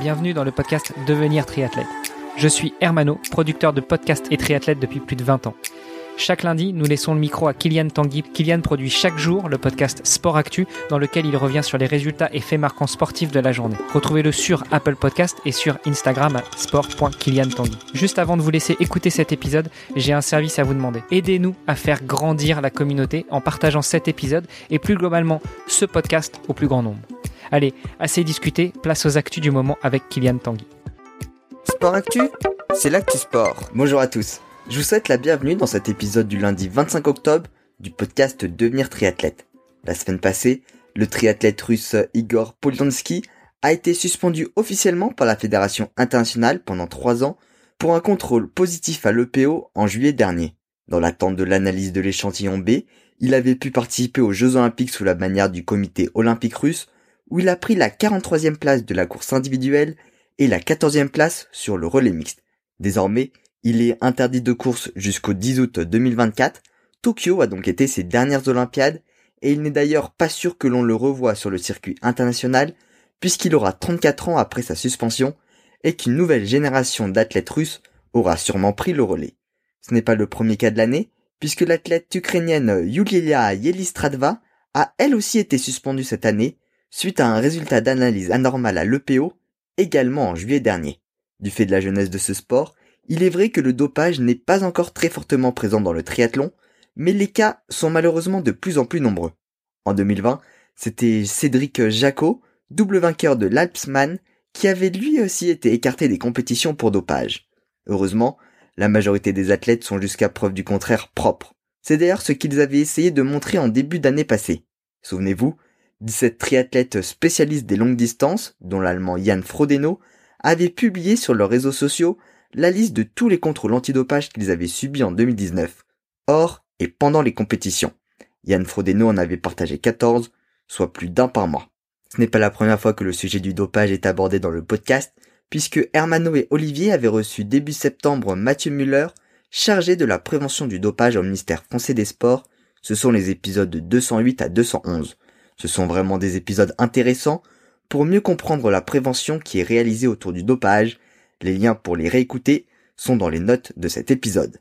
bienvenue dans le podcast Devenir triathlète. Je suis Hermano, producteur de podcasts et triathlète depuis plus de 20 ans. Chaque lundi, nous laissons le micro à Kylian Tanguy. Kylian produit chaque jour le podcast Sport Actu, dans lequel il revient sur les résultats et faits marquants sportifs de la journée. Retrouvez-le sur Apple Podcast et sur Instagram à sport.kyliantanguy. Juste avant de vous laisser écouter cet épisode, j'ai un service à vous demander. Aidez-nous à faire grandir la communauté en partageant cet épisode et plus globalement ce podcast au plus grand nombre. Allez, assez discuté, place aux actus du moment avec Kylian Tanguy. Sport Actu, c'est l'actu sport. Bonjour à tous. Je vous souhaite la bienvenue dans cet épisode du lundi 25 octobre du podcast Devenir triathlète. La semaine passée, le triathlète russe Igor Polyansky a été suspendu officiellement par la Fédération internationale pendant trois ans pour un contrôle positif à l'EPO en juillet dernier. Dans l'attente de l'analyse de l'échantillon B, il avait pu participer aux Jeux olympiques sous la manière du comité olympique russe où il a pris la 43e place de la course individuelle et la 14e place sur le relais mixte. Désormais, il est interdit de course jusqu'au 10 août 2024. Tokyo a donc été ses dernières Olympiades et il n'est d'ailleurs pas sûr que l'on le revoie sur le circuit international puisqu'il aura 34 ans après sa suspension et qu'une nouvelle génération d'athlètes russes aura sûrement pris le relais. Ce n'est pas le premier cas de l'année puisque l'athlète ukrainienne Yulia Yelistradva a elle aussi été suspendue cette année suite à un résultat d'analyse anormal à l'EPO également en juillet dernier. Du fait de la jeunesse de ce sport, il est vrai que le dopage n'est pas encore très fortement présent dans le triathlon, mais les cas sont malheureusement de plus en plus nombreux. En 2020, c'était Cédric Jacot, double vainqueur de l'Alpsman, qui avait lui aussi été écarté des compétitions pour dopage. Heureusement, la majorité des athlètes sont jusqu'à preuve du contraire propres. C'est d'ailleurs ce qu'ils avaient essayé de montrer en début d'année passée. Souvenez-vous, 17 triathlètes spécialistes des longues distances, dont l'allemand Jan Frodeno, avaient publié sur leurs réseaux sociaux la liste de tous les contrôles antidopage qu'ils avaient subis en 2019, hors et pendant les compétitions. Jan Frodeno en avait partagé 14, soit plus d'un par mois. Ce n'est pas la première fois que le sujet du dopage est abordé dans le podcast, puisque Hermano et Olivier avaient reçu début septembre Mathieu Muller, chargé de la prévention du dopage au ministère français des Sports. Ce sont les épisodes de 208 à 211. Ce sont vraiment des épisodes intéressants pour mieux comprendre la prévention qui est réalisée autour du dopage. Les liens pour les réécouter sont dans les notes de cet épisode.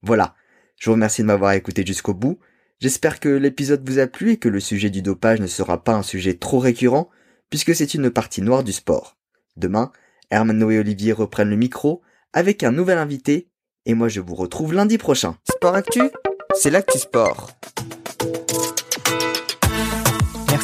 Voilà, je vous remercie de m'avoir écouté jusqu'au bout. J'espère que l'épisode vous a plu et que le sujet du dopage ne sera pas un sujet trop récurrent, puisque c'est une partie noire du sport. Demain, Hermano et Olivier reprennent le micro avec un nouvel invité, et moi je vous retrouve lundi prochain. Sport Actu, c'est l'actu sport.